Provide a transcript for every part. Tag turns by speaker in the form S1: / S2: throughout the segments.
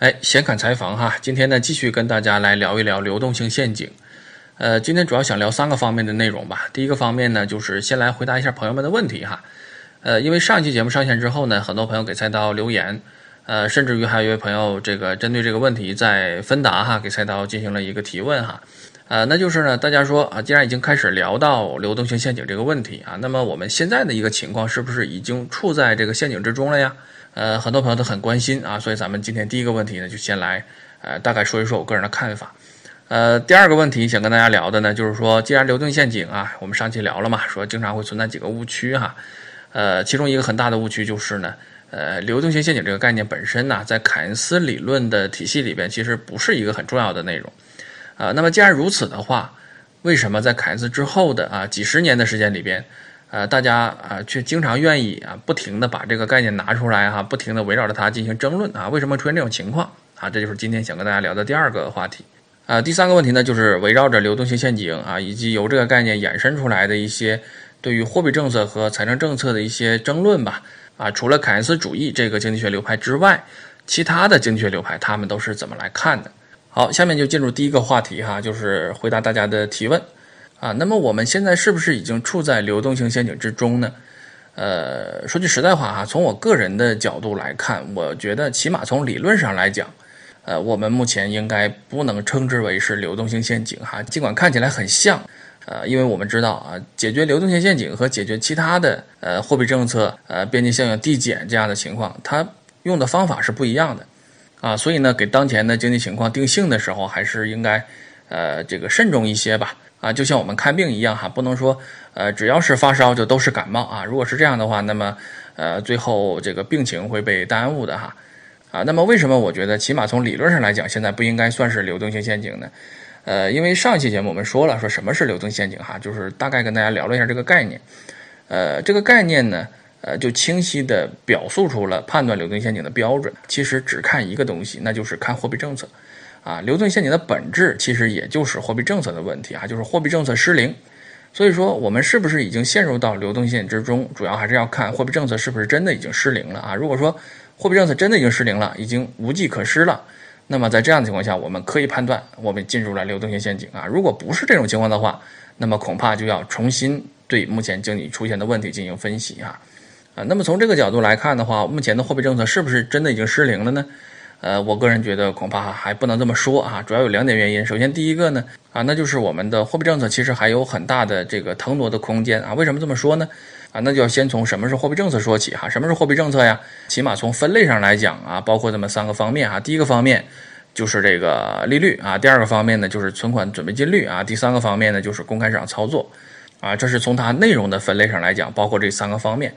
S1: 哎，闲侃采访哈，今天呢继续跟大家来聊一聊流动性陷阱。呃，今天主要想聊三个方面的内容吧。第一个方面呢，就是先来回答一下朋友们的问题哈。呃，因为上一期节目上线之后呢，很多朋友给菜刀留言，呃，甚至于还有一位朋友这个针对这个问题在芬达哈给菜刀进行了一个提问哈。呃，那就是呢，大家说啊，既然已经开始聊到流动性陷阱这个问题啊，那么我们现在的一个情况是不是已经处在这个陷阱之中了呀？呃，很多朋友都很关心啊，所以咱们今天第一个问题呢，就先来呃大概说一说我个人的看法。呃，第二个问题想跟大家聊的呢，就是说，既然流动性陷阱啊，我们上期聊了嘛，说经常会存在几个误区哈。呃，其中一个很大的误区就是呢，呃，流动性陷阱这个概念本身呢，在凯恩斯理论的体系里边，其实不是一个很重要的内容。啊，那么既然如此的话，为什么在凯恩斯之后的啊几十年的时间里边？呃，大家啊，却经常愿意啊，不停的把这个概念拿出来哈，不停的围绕着它进行争论啊，为什么出现这种情况啊？这就是今天想跟大家聊的第二个话题。啊，第三个问题呢，就是围绕着流动性陷阱啊，以及由这个概念衍生出来的一些对于货币政策和财政政策的一些争论吧。啊，除了凯恩斯主义这个经济学流派之外，其他的经济学流派他们都是怎么来看的？好，下面就进入第一个话题哈，就是回答大家的提问。啊，那么我们现在是不是已经处在流动性陷阱之中呢？呃，说句实在话哈，从我个人的角度来看，我觉得起码从理论上来讲，呃，我们目前应该不能称之为是流动性陷阱哈。尽管看起来很像，呃，因为我们知道啊，解决流动性陷阱和解决其他的呃货币政策、呃边际效应递减这样的情况，它用的方法是不一样的啊。所以呢，给当前的经济情况定性的时候，还是应该呃这个慎重一些吧。啊，就像我们看病一样哈，不能说，呃，只要是发烧就都是感冒啊。如果是这样的话，那么，呃，最后这个病情会被耽误的哈。啊，那么为什么我觉得起码从理论上来讲，现在不应该算是流动性陷阱呢？呃，因为上一期节目我们说了，说什么是流动性陷阱哈，就是大概跟大家聊了一下这个概念。呃，这个概念呢，呃，就清晰的表述出了判断流动性陷阱的标准。其实只看一个东西，那就是看货币政策。啊，流动性陷阱的本质其实也就是货币政策的问题啊，就是货币政策失灵。所以说，我们是不是已经陷入到流动性之中，主要还是要看货币政策是不是真的已经失灵了啊？如果说货币政策真的已经失灵了，已经无计可施了，那么在这样的情况下，我们可以判断我们进入了流动性陷阱啊。如果不是这种情况的话，那么恐怕就要重新对目前经济出现的问题进行分析哈。啊，那么从这个角度来看的话，目前的货币政策是不是真的已经失灵了呢？呃，我个人觉得恐怕还不能这么说啊，主要有两点原因。首先，第一个呢，啊，那就是我们的货币政策其实还有很大的这个腾挪的空间啊。为什么这么说呢？啊，那就要先从什么是货币政策说起哈。什么是货币政策呀？起码从分类上来讲啊，包括这么三个方面啊。第一个方面就是这个利率啊，第二个方面呢就是存款准备金率啊，第三个方面呢就是公开市场操作啊。这是从它内容的分类上来讲，包括这三个方面。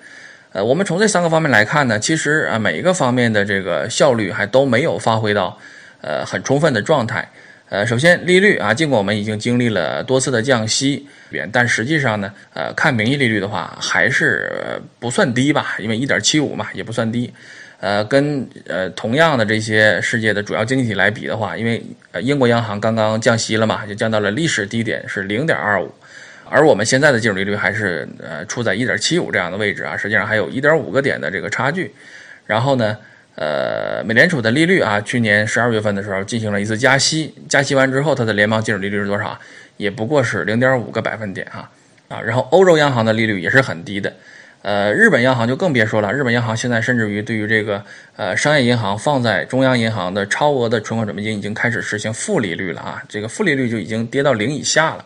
S1: 呃，我们从这三个方面来看呢，其实啊，每一个方面的这个效率还都没有发挥到，呃，很充分的状态。呃，首先利率啊，尽管我们已经经历了多次的降息，但实际上呢，呃，看名义利率的话，还是不算低吧，因为一点七五嘛，也不算低。呃，跟呃同样的这些世界的主要经济体来比的话，因为呃英国央行刚刚降息了嘛，就降到了历史低点是零点二五。而我们现在的基准利率还是呃处在一点七五这样的位置啊，实际上还有一点五个点的这个差距。然后呢，呃，美联储的利率啊，去年十二月份的时候进行了一次加息，加息完之后，它的联邦基准利率是多少？也不过是零点五个百分点啊啊。然后欧洲央行的利率也是很低的，呃，日本央行就更别说了，日本央行现在甚至于对于这个呃商业银行放在中央银行的超额的存款准备金已经开始实行负利率了啊，这个负利率就已经跌到零以下了。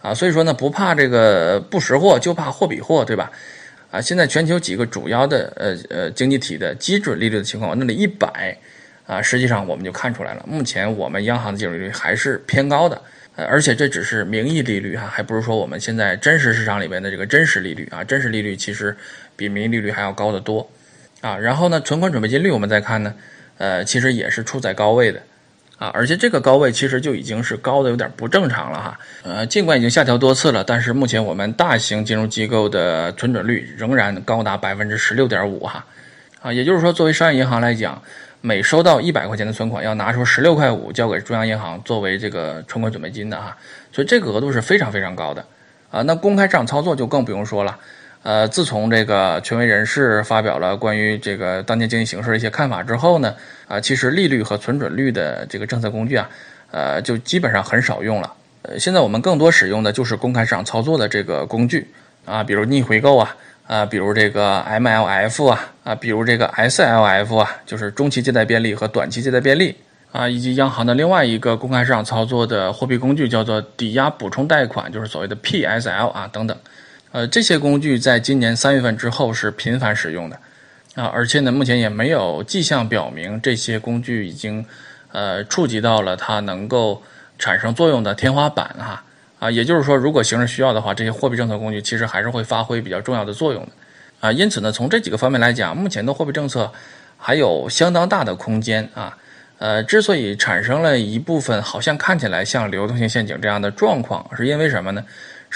S1: 啊，所以说呢，不怕这个不识货，就怕货比货，对吧？啊，现在全球几个主要的呃呃经济体的基准利率的情况，那里一百啊，实际上我们就看出来了，目前我们央行的基准利率还是偏高的，呃，而且这只是名义利率哈，还不是说我们现在真实市场里面的这个真实利率啊，真实利率其实比名义利率还要高得多啊。然后呢，存款准备金率我们再看呢，呃，其实也是处在高位的。啊，而且这个高位其实就已经是高的有点不正常了哈。呃，尽管已经下调多次了，但是目前我们大型金融机构的存准率仍然高达百分之十六点五哈。啊，也就是说，作为商业银行来讲，每收到一百块钱的存款，要拿出十六块五交给中央银行作为这个存款准备金的哈。所以这个额度是非常非常高的。啊，那公开市场操作就更不用说了。呃，自从这个权威人士发表了关于这个当前经济形势的一些看法之后呢，啊，其实利率和存准率的这个政策工具啊，呃，就基本上很少用了。呃，现在我们更多使用的就是公开市场操作的这个工具啊，比如逆回购啊，啊，比如这个 MLF 啊，啊，比如这个 SLF 啊，就是中期借贷便利和短期借贷便利啊，以及央行的另外一个公开市场操作的货币工具叫做抵押补充贷款，就是所谓的 PSL 啊，等等。呃，这些工具在今年三月份之后是频繁使用的，啊，而且呢，目前也没有迹象表明这些工具已经，呃，触及到了它能够产生作用的天花板哈，啊，也就是说，如果形势需要的话，这些货币政策工具其实还是会发挥比较重要的作用的，啊，因此呢，从这几个方面来讲，目前的货币政策还有相当大的空间啊，呃，之所以产生了一部分好像看起来像流动性陷阱这样的状况，是因为什么呢？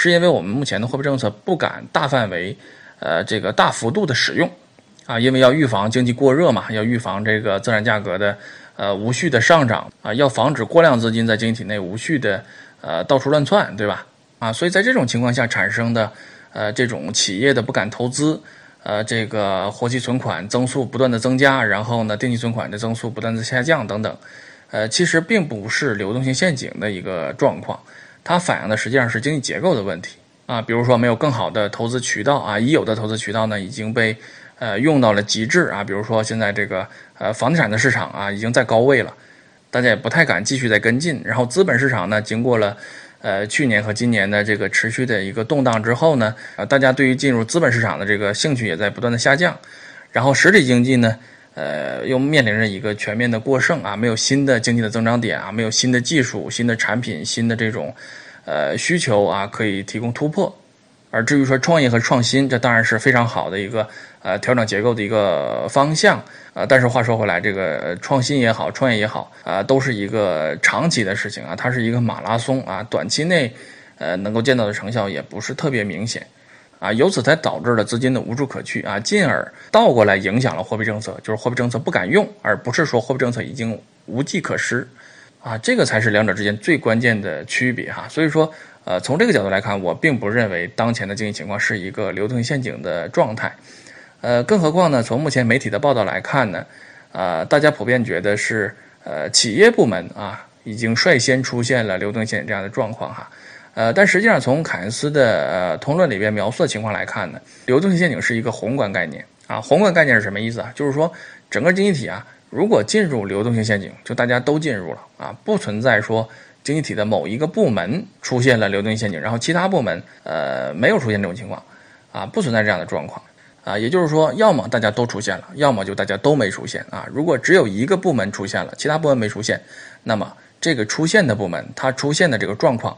S1: 是因为我们目前的货币政策不敢大范围，呃，这个大幅度的使用，啊，因为要预防经济过热嘛，要预防这个资产价格的呃无序的上涨啊，要防止过量资金在经济体内无序的呃到处乱窜，对吧？啊，所以在这种情况下产生的呃这种企业的不敢投资，呃，这个活期存款增速不断的增加，然后呢定期存款的增速不断的下降等等，呃，其实并不是流动性陷阱的一个状况。它反映的实际上是经济结构的问题啊，比如说没有更好的投资渠道啊，已有的投资渠道呢已经被呃用到了极致啊，比如说现在这个呃房地产的市场啊已经在高位了，大家也不太敢继续再跟进。然后资本市场呢，经过了呃去年和今年的这个持续的一个动荡之后呢，啊大家对于进入资本市场的这个兴趣也在不断的下降。然后实体经济呢，呃又面临着一个全面的过剩啊，没有新的经济的增长点啊，没有新的技术、新的产品、新的这种。呃，需求啊可以提供突破，而至于说创业和创新，这当然是非常好的一个呃调整结构的一个方向啊。但是话说回来，这个创新也好，创业也好啊，都是一个长期的事情啊，它是一个马拉松啊，短期内呃能够见到的成效也不是特别明显啊，由此才导致了资金的无处可去啊，进而倒过来影响了货币政策，就是货币政策不敢用，而不是说货币政策已经无计可施。啊，这个才是两者之间最关键的区别哈。所以说，呃，从这个角度来看，我并不认为当前的经济情况是一个流动性陷阱的状态。呃，更何况呢，从目前媒体的报道来看呢，呃，大家普遍觉得是呃企业部门啊已经率先出现了流动性这样的状况哈。呃，但实际上从凯恩斯的呃通论里边描述的情况来看呢，流动性陷阱是一个宏观概念啊。宏观概念是什么意思啊？就是说整个经济体啊。如果进入流动性陷阱，就大家都进入了啊，不存在说经济体的某一个部门出现了流动性陷阱，然后其他部门呃没有出现这种情况，啊，不存在这样的状况，啊，也就是说，要么大家都出现了，要么就大家都没出现啊。如果只有一个部门出现了，其他部门没出现，那么这个出现的部门它出现的这个状况，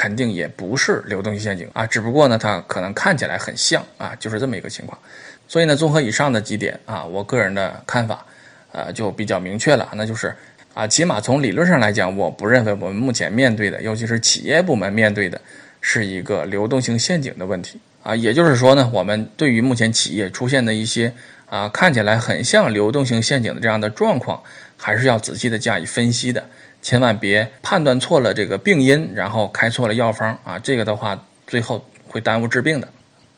S1: 肯定也不是流动性陷阱啊，只不过呢，它可能看起来很像啊，就是这么一个情况。所以呢，综合以上的几点啊，我个人的看法。呃，就比较明确了，那就是啊，起码从理论上来讲，我不认为我们目前面对的，尤其是企业部门面对的，是一个流动性陷阱的问题啊。也就是说呢，我们对于目前企业出现的一些啊看起来很像流动性陷阱的这样的状况，还是要仔细的加以分析的，千万别判断错了这个病因，然后开错了药方啊，这个的话最后会耽误治病的。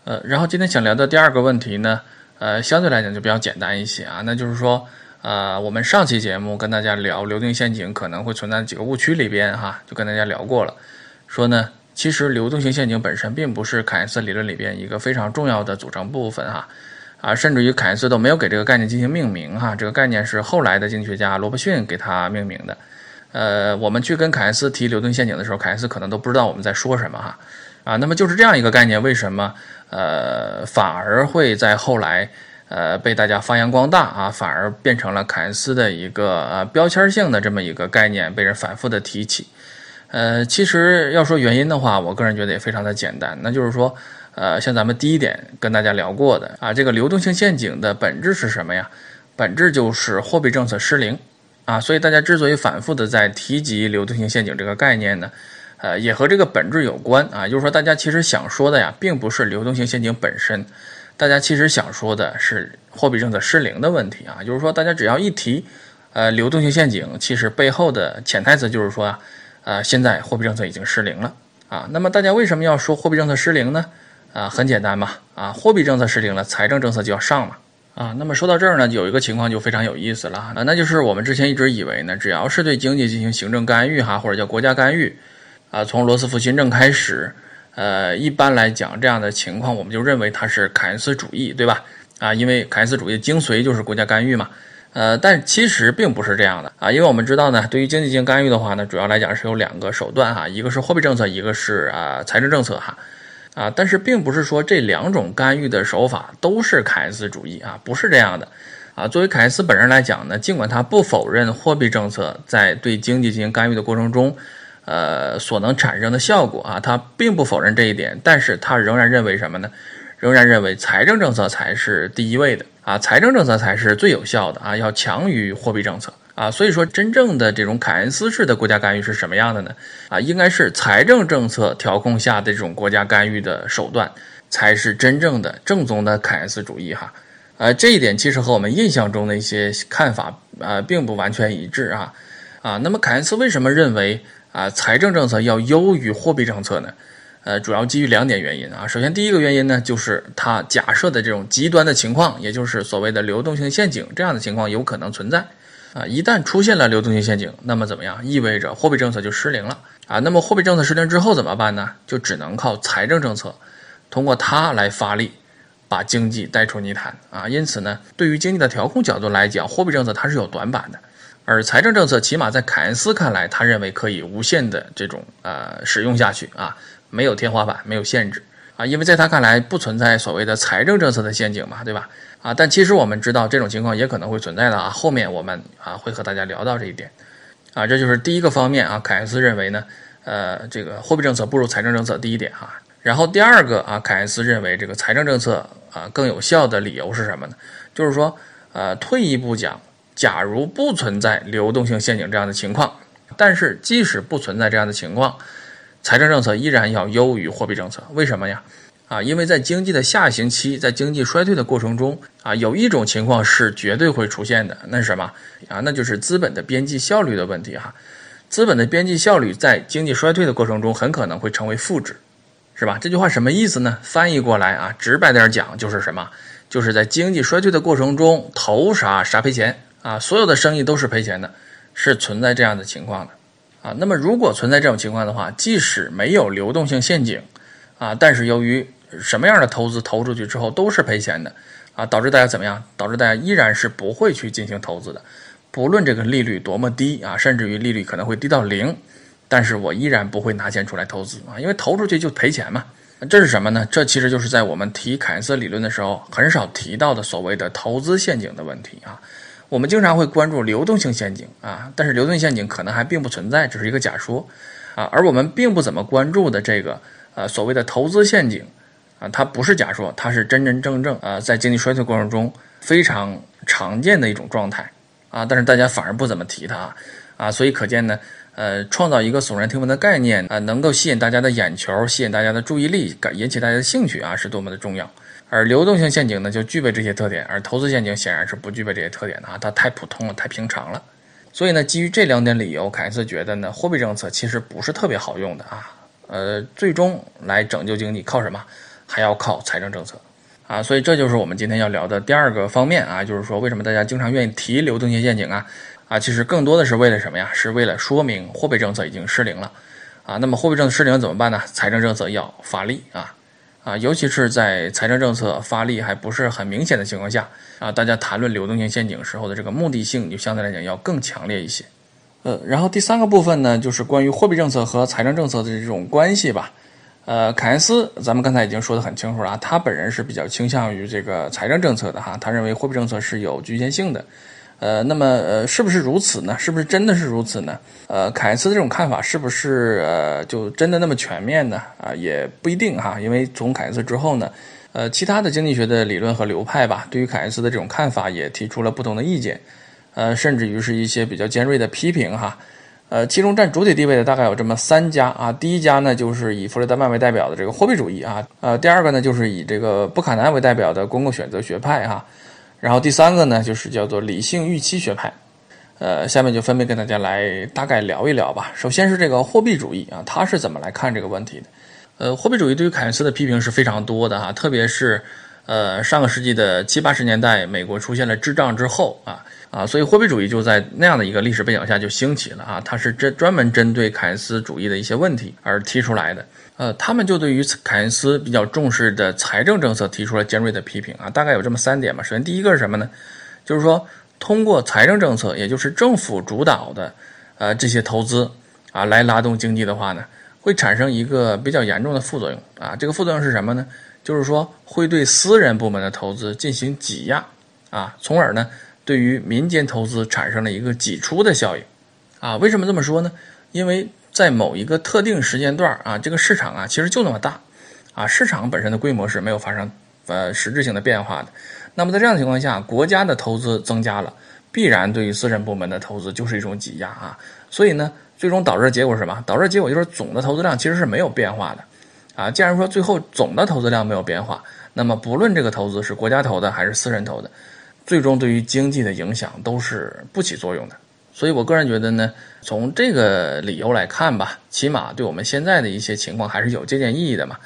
S1: 呃，然后今天想聊的第二个问题呢，呃，相对来讲就比较简单一些啊，那就是说。呃，我们上期节目跟大家聊流动性陷阱可能会存在几个误区里边，哈，就跟大家聊过了，说呢，其实流动性陷阱本身并不是凯恩斯理论里边一个非常重要的组成部分，哈，啊，甚至于凯恩斯都没有给这个概念进行命名，哈，这个概念是后来的经济学家罗伯逊给他命名的，呃，我们去跟凯恩斯提流动陷阱的时候，凯恩斯可能都不知道我们在说什么，哈，啊，那么就是这样一个概念，为什么呃反而会在后来？呃，被大家发扬光大啊，反而变成了凯恩斯的一个呃标签性的这么一个概念，被人反复的提起。呃，其实要说原因的话，我个人觉得也非常的简单，那就是说，呃，像咱们第一点跟大家聊过的啊，这个流动性陷阱的本质是什么呀？本质就是货币政策失灵啊。所以大家之所以反复的在提及流动性陷阱这个概念呢，呃，也和这个本质有关啊。就是说，大家其实想说的呀，并不是流动性陷阱本身。大家其实想说的是货币政策失灵的问题啊，就是说大家只要一提，呃，流动性陷阱，其实背后的潜台词就是说啊，呃，现在货币政策已经失灵了啊。那么大家为什么要说货币政策失灵呢？啊，很简单嘛，啊，货币政策失灵了，财政政策就要上嘛，啊，那么说到这儿呢，有一个情况就非常有意思了啊，那就是我们之前一直以为呢，只要是对经济进行行政干预哈，或者叫国家干预，啊，从罗斯福新政开始，呃，一般来讲这样的情况，我们就认为它是凯恩斯主义，对吧？啊，因为凯恩斯主义精髓就是国家干预嘛，呃，但其实并不是这样的啊，因为我们知道呢，对于经济进行干预的话呢，主要来讲是有两个手段哈，一个是货币政策，一个是啊财政政策哈。啊但是并不是说这两种干预的手法都是凯恩斯主义啊，不是这样的。啊，作为凯恩斯本人来讲呢，尽管他不否认货币政策在对经济进行干预的过程中，呃，所能产生的效果啊，他并不否认这一点，但是他仍然认为什么呢？仍然认为财政政策才是第一位的啊，财政政策才是最有效的啊，要强于货币政策。啊，所以说真正的这种凯恩斯式的国家干预是什么样的呢？啊，应该是财政政策调控下的这种国家干预的手段，才是真正的正宗的凯恩斯主义哈。呃，这一点其实和我们印象中的一些看法啊，并不完全一致啊。啊，那么凯恩斯为什么认为啊财政政策要优于货币政策呢？呃，主要基于两点原因啊。首先，第一个原因呢，就是他假设的这种极端的情况，也就是所谓的流动性陷阱这样的情况有可能存在。啊，一旦出现了流动性陷阱，那么怎么样？意味着货币政策就失灵了啊。那么货币政策失灵之后怎么办呢？就只能靠财政政策，通过它来发力，把经济带出泥潭啊。因此呢，对于经济的调控角度来讲，货币政策它是有短板的，而财政政策起码在凯恩斯看来，他认为可以无限的这种呃使用下去啊，没有天花板，没有限制啊，因为在他看来不存在所谓的财政政策的陷阱嘛，对吧？啊，但其实我们知道这种情况也可能会存在的啊。后面我们啊会和大家聊到这一点，啊，这就是第一个方面啊。凯恩斯认为呢，呃，这个货币政策不如财政政策，第一点哈。然后第二个啊，凯恩斯认为这个财政政策啊更有效的理由是什么呢？就是说，呃，退一步讲，假如不存在流动性陷阱这样的情况，但是即使不存在这样的情况，财政政策依然要优于货币政策，为什么呀？啊，因为在经济的下行期，在经济衰退的过程中，啊，有一种情况是绝对会出现的，那是什么？啊，那就是资本的边际效率的问题哈。资本的边际效率在经济衰退的过程中，很可能会成为负值，是吧？这句话什么意思呢？翻译过来啊，直白点讲就是什么？就是在经济衰退的过程中，投啥啥赔钱啊，所有的生意都是赔钱的，是存在这样的情况的啊。那么如果存在这种情况的话，即使没有流动性陷阱啊，但是由于什么样的投资投出去之后都是赔钱的，啊，导致大家怎么样？导致大家依然是不会去进行投资的，不论这个利率多么低啊，甚至于利率可能会低到零，但是我依然不会拿钱出来投资啊，因为投出去就赔钱嘛。这是什么呢？这其实就是在我们提凯恩斯理论的时候很少提到的所谓的投资陷阱的问题啊。我们经常会关注流动性陷阱啊，但是流动性陷阱可能还并不存在，只是一个假说啊。而我们并不怎么关注的这个呃所谓的投资陷阱。啊，它不是假说，它是真真正正啊，在经济衰退过程中非常常见的一种状态啊，但是大家反而不怎么提它啊，所以可见呢，呃，创造一个耸人听闻的概念啊，能够吸引大家的眼球，吸引大家的注意力，引起大家的兴趣啊，是多么的重要。而流动性陷阱呢，就具备这些特点，而投资陷阱显然是不具备这些特点的啊，它太普通了，太平常了。所以呢，基于这两点理由，凯恩斯觉得呢，货币政策其实不是特别好用的啊，呃，最终来拯救经济靠什么？还要靠财政政策，啊，所以这就是我们今天要聊的第二个方面啊，就是说为什么大家经常愿意提流动性陷阱啊？啊，其实更多的是为了什么呀？是为了说明货币政策已经失灵了，啊，那么货币政策失灵怎么办呢？财政政策要发力啊，啊，尤其是在财政政策发力还不是很明显的情况下，啊，大家谈论流动性陷阱时候的这个目的性就相对来讲要更强烈一些。呃，然后第三个部分呢，就是关于货币政策和财政政策的这种关系吧。呃，凯恩斯，咱们刚才已经说得很清楚了啊，他本人是比较倾向于这个财政政策的哈，他认为货币政策是有局限性的。呃，那么呃，是不是如此呢？是不是真的是如此呢？呃，凯恩斯这种看法是不是呃就真的那么全面呢？啊，也不一定哈，因为从凯恩斯之后呢，呃，其他的经济学的理论和流派吧，对于凯恩斯的这种看法也提出了不同的意见，呃，甚至于是一些比较尖锐的批评哈。呃，其中占主体地位的大概有这么三家啊。第一家呢，就是以弗雷德曼为代表的这个货币主义啊。呃，第二个呢，就是以这个布坎南为代表的公共选择学派哈。然后第三个呢，就是叫做理性预期学派。呃，下面就分别跟大家来大概聊一聊吧。首先是这个货币主义啊，他是怎么来看这个问题的？呃，货币主义对于凯恩斯的批评是非常多的哈，特别是呃上个世纪的七八十年代，美国出现了滞胀之后啊啊，所以货币主义就在那样的一个历史背景下就兴起了啊，它是针专门针对凯恩斯主义的一些问题而提出来的。呃，他们就对于凯恩斯比较重视的财政政策提出了尖锐的批评啊，大概有这么三点吧。首先，第一个是什么呢？就是说通过财政政策，也就是政府主导的呃这些投资啊，来拉动经济的话呢？会产生一个比较严重的副作用啊，这个副作用是什么呢？就是说会对私人部门的投资进行挤压啊，从而呢对于民间投资产生了一个挤出的效应啊。为什么这么说呢？因为在某一个特定时间段啊，这个市场啊其实就那么大啊，市场本身的规模是没有发生呃实质性的变化的。那么在这样的情况下，国家的投资增加了，必然对于私人部门的投资就是一种挤压啊。所以呢。最终导致的结果是什么？导致的结果就是总的投资量其实是没有变化的，啊，既然说最后总的投资量没有变化，那么不论这个投资是国家投的还是私人投的，最终对于经济的影响都是不起作用的。所以我个人觉得呢，从这个理由来看吧，起码对我们现在的一些情况还是有借鉴意义的嘛，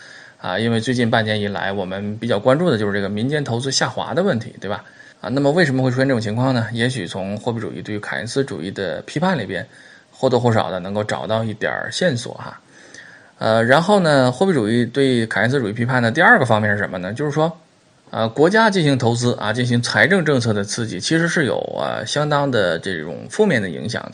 S1: 啊，因为最近半年以来，我们比较关注的就是这个民间投资下滑的问题，对吧？啊，那么为什么会出现这种情况呢？也许从货币主义对于凯恩斯主义的批判里边。或多或少的能够找到一点线索哈，呃，然后呢，货币主义对凯恩斯主义批判的第二个方面是什么呢？就是说，啊，国家进行投资啊，进行财政政策的刺激，其实是有啊相当的这种负面的影响的。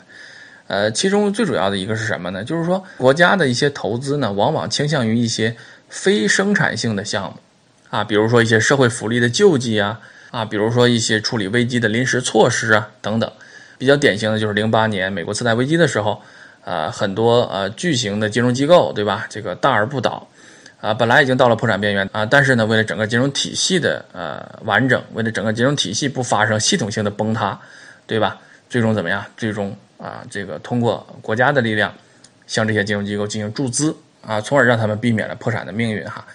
S1: 呃，其中最主要的一个是什么呢？就是说，国家的一些投资呢，往往倾向于一些非生产性的项目啊，比如说一些社会福利的救济啊，啊，比如说一些处理危机的临时措施啊，等等。比较典型的就是零八年美国次贷危机的时候，呃，很多呃巨型的金融机构，对吧？这个大而不倒，啊，本来已经到了破产边缘啊，但是呢，为了整个金融体系的呃完整，为了整个金融体系不发生系统性的崩塌，对吧？最终怎么样？最终啊，这个通过国家的力量，向这些金融机构进行注资啊，从而让他们避免了破产的命运哈。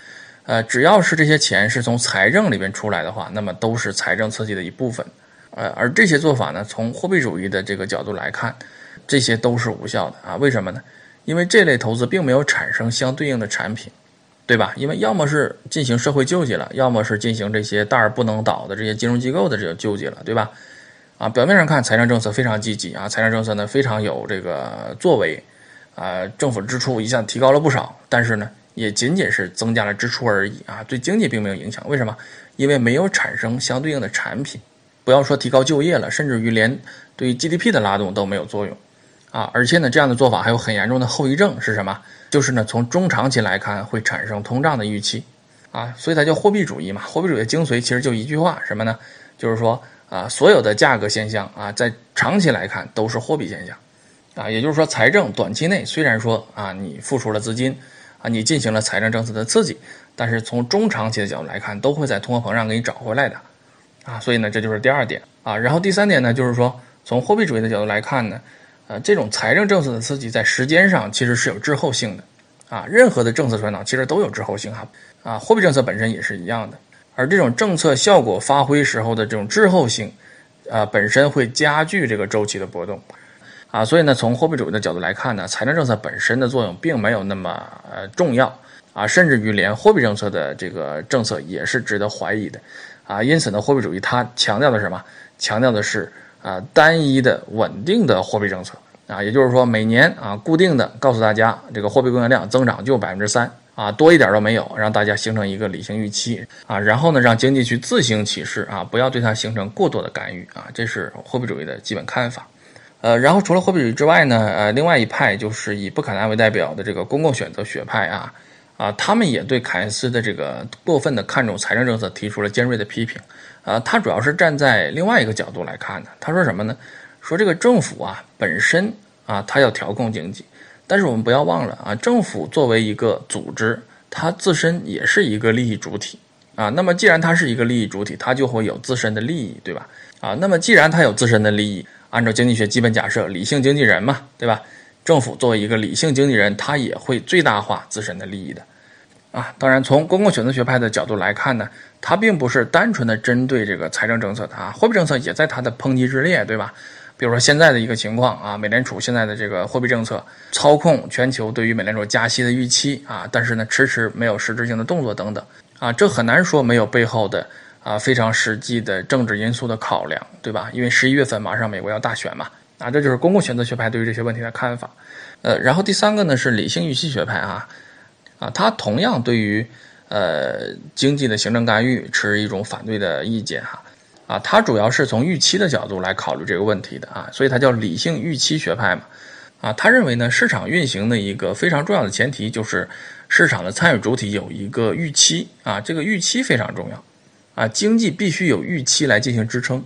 S1: 呃，只要是这些钱是从财政里边出来的话，那么都是财政刺激的一部分。呃，而这些做法呢，从货币主义的这个角度来看，这些都是无效的啊。为什么呢？因为这类投资并没有产生相对应的产品，对吧？因为要么是进行社会救济了，要么是进行这些大而不能倒的这些金融机构的这个救济了，对吧？啊，表面上看财政政策非常积极啊，财政政策呢非常有这个作为，啊，政府支出一下提高了不少，但是呢，也仅仅是增加了支出而已啊，对经济并没有影响。为什么？因为没有产生相对应的产品。不要说提高就业了，甚至于连对 GDP 的拉动都没有作用，啊，而且呢，这样的做法还有很严重的后遗症是什么？就是呢，从中长期来看会产生通胀的预期，啊，所以它叫货币主义嘛。货币主义的精髓其实就一句话，什么呢？就是说啊，所有的价格现象啊，在长期来看都是货币现象，啊，也就是说，财政短期内虽然说啊，你付出了资金，啊，你进行了财政政策的刺激，但是从中长期的角度来看，都会在通货膨胀给你找回来的。啊，所以呢，这就是第二点啊。然后第三点呢，就是说从货币主义的角度来看呢，呃，这种财政政策的刺激在时间上其实是有滞后性的，啊，任何的政策传导其实都有滞后性哈，啊，货币政策本身也是一样的。而这种政策效果发挥时候的这种滞后性，啊，本身会加剧这个周期的波动，啊，所以呢，从货币主义的角度来看呢，财政政策本身的作用并没有那么呃重要，啊，甚至于连货币政策的这个政策也是值得怀疑的。啊，因此呢，货币主义它强调的是什么？强调的是啊，单一的稳定的货币政策啊，也就是说每年啊，固定的告诉大家这个货币供应量增长就百分之三啊，多一点都没有，让大家形成一个理性预期啊，然后呢，让经济去自行起势啊，不要对它形成过多的干预啊，这是货币主义的基本看法。呃，然后除了货币主义之外呢，呃，另外一派就是以布坎南为代表的这个公共选择学派啊。啊，他们也对凯恩斯的这个过分的看重财政政策提出了尖锐的批评。啊，他主要是站在另外一个角度来看的。他说什么呢？说这个政府啊本身啊，他要调控经济，但是我们不要忘了啊，政府作为一个组织，它自身也是一个利益主体啊。那么既然它是一个利益主体，它就会有自身的利益，对吧？啊，那么既然它有自身的利益，按照经济学基本假设，理性经纪人嘛，对吧？政府作为一个理性经纪人，他也会最大化自身的利益的，啊，当然从公共选择学派的角度来看呢，它并不是单纯的针对这个财政政策的啊，货币政策也在它的抨击之列，对吧？比如说现在的一个情况啊，美联储现在的这个货币政策操控全球对于美联储加息的预期啊，但是呢迟迟没有实质性的动作等等啊，这很难说没有背后的啊非常实际的政治因素的考量，对吧？因为十一月份马上美国要大选嘛，啊，这就是公共选择学派对于这些问题的看法。呃，然后第三个呢是理性预期学派啊，啊，他同样对于呃经济的行政干预持一种反对的意见哈。啊，他主要是从预期的角度来考虑这个问题的啊，所以他叫理性预期学派嘛。啊，他认为呢，市场运行的一个非常重要的前提就是市场的参与主体有一个预期啊，这个预期非常重要啊，经济必须有预期来进行支撑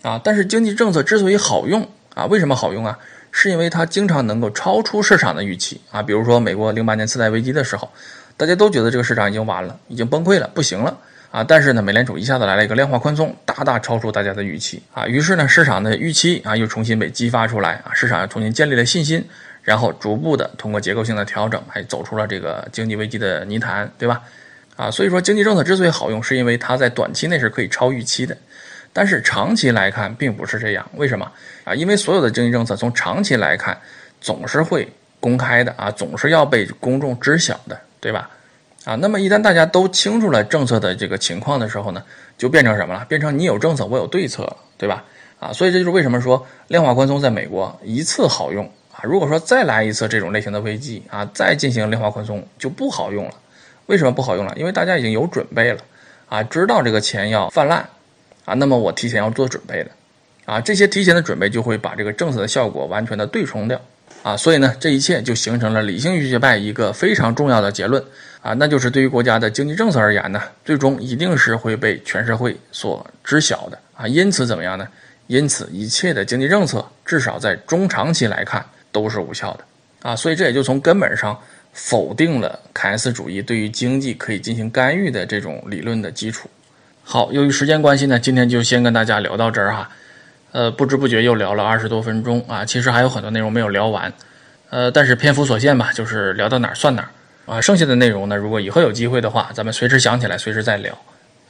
S1: 啊。但是经济政策之所以好用啊，为什么好用啊？是因为它经常能够超出市场的预期啊。比如说美国零八年次贷危机的时候，大家都觉得这个市场已经完了，已经崩溃了，不行了。啊，但是呢，美联储一下子来了一个量化宽松，大大超出大家的预期啊，于是呢，市场的预期啊又重新被激发出来啊，市场又重新建立了信心，然后逐步的通过结构性的调整，还走出了这个经济危机的泥潭，对吧？啊，所以说经济政策之所以好用，是因为它在短期内是可以超预期的，但是长期来看并不是这样，为什么？啊，因为所有的经济政策从长期来看总是会公开的啊，总是要被公众知晓的，对吧？啊，那么一旦大家都清楚了政策的这个情况的时候呢，就变成什么了？变成你有政策，我有对策，对吧？啊，所以这就是为什么说量化宽松在美国一次好用啊。如果说再来一次这种类型的危机啊，再进行量化宽松就不好用了。为什么不好用了？因为大家已经有准备了啊，知道这个钱要泛滥啊，那么我提前要做准备的啊，这些提前的准备就会把这个政策的效果完全的对冲掉啊。所以呢，这一切就形成了理性预期派一个非常重要的结论。啊，那就是对于国家的经济政策而言呢，最终一定是会被全社会所知晓的啊。因此怎么样呢？因此一切的经济政策，至少在中长期来看都是无效的啊。所以这也就从根本上否定了凯恩斯主义对于经济可以进行干预的这种理论的基础。好，由于时间关系呢，今天就先跟大家聊到这儿哈。呃，不知不觉又聊了二十多分钟啊，其实还有很多内容没有聊完，呃，但是篇幅所限吧，就是聊到哪儿算哪儿。啊，剩下的内容呢，如果以后有机会的话，咱们随时想起来，随时再聊。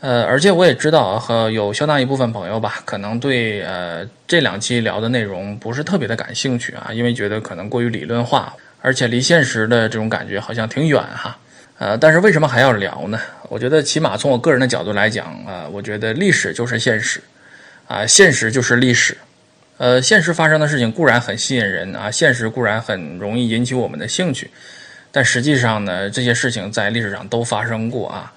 S1: 呃，而且我也知道和有相当一部分朋友吧，可能对呃这两期聊的内容不是特别的感兴趣啊，因为觉得可能过于理论化，而且离现实的这种感觉好像挺远哈。呃，但是为什么还要聊呢？我觉得起码从我个人的角度来讲啊，我觉得历史就是现实，啊，现实就是历史。呃，现实发生的事情固然很吸引人啊，现实固然很容易引起我们的兴趣。但实际上呢，这些事情在历史上都发生过啊，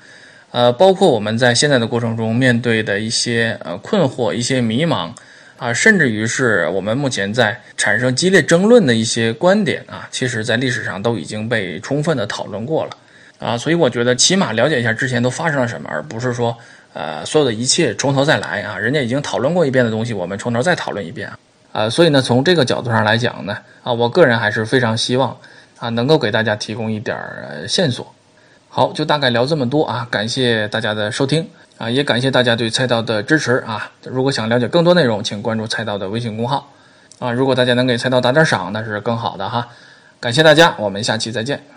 S1: 呃，包括我们在现在的过程中面对的一些呃困惑、一些迷茫啊，甚至于是我们目前在产生激烈争论的一些观点啊，其实在历史上都已经被充分的讨论过了啊，所以我觉得起码了解一下之前都发生了什么，而不是说呃所有的一切从头再来啊，人家已经讨论过一遍的东西，我们从头再讨论一遍啊，所以呢，从这个角度上来讲呢，啊，我个人还是非常希望。啊，能够给大家提供一点线索。好，就大概聊这么多啊，感谢大家的收听啊，也感谢大家对菜刀的支持啊。如果想了解更多内容，请关注菜刀的微信公号啊。如果大家能给菜刀打点赏，那是更好的哈。感谢大家，我们下期再见。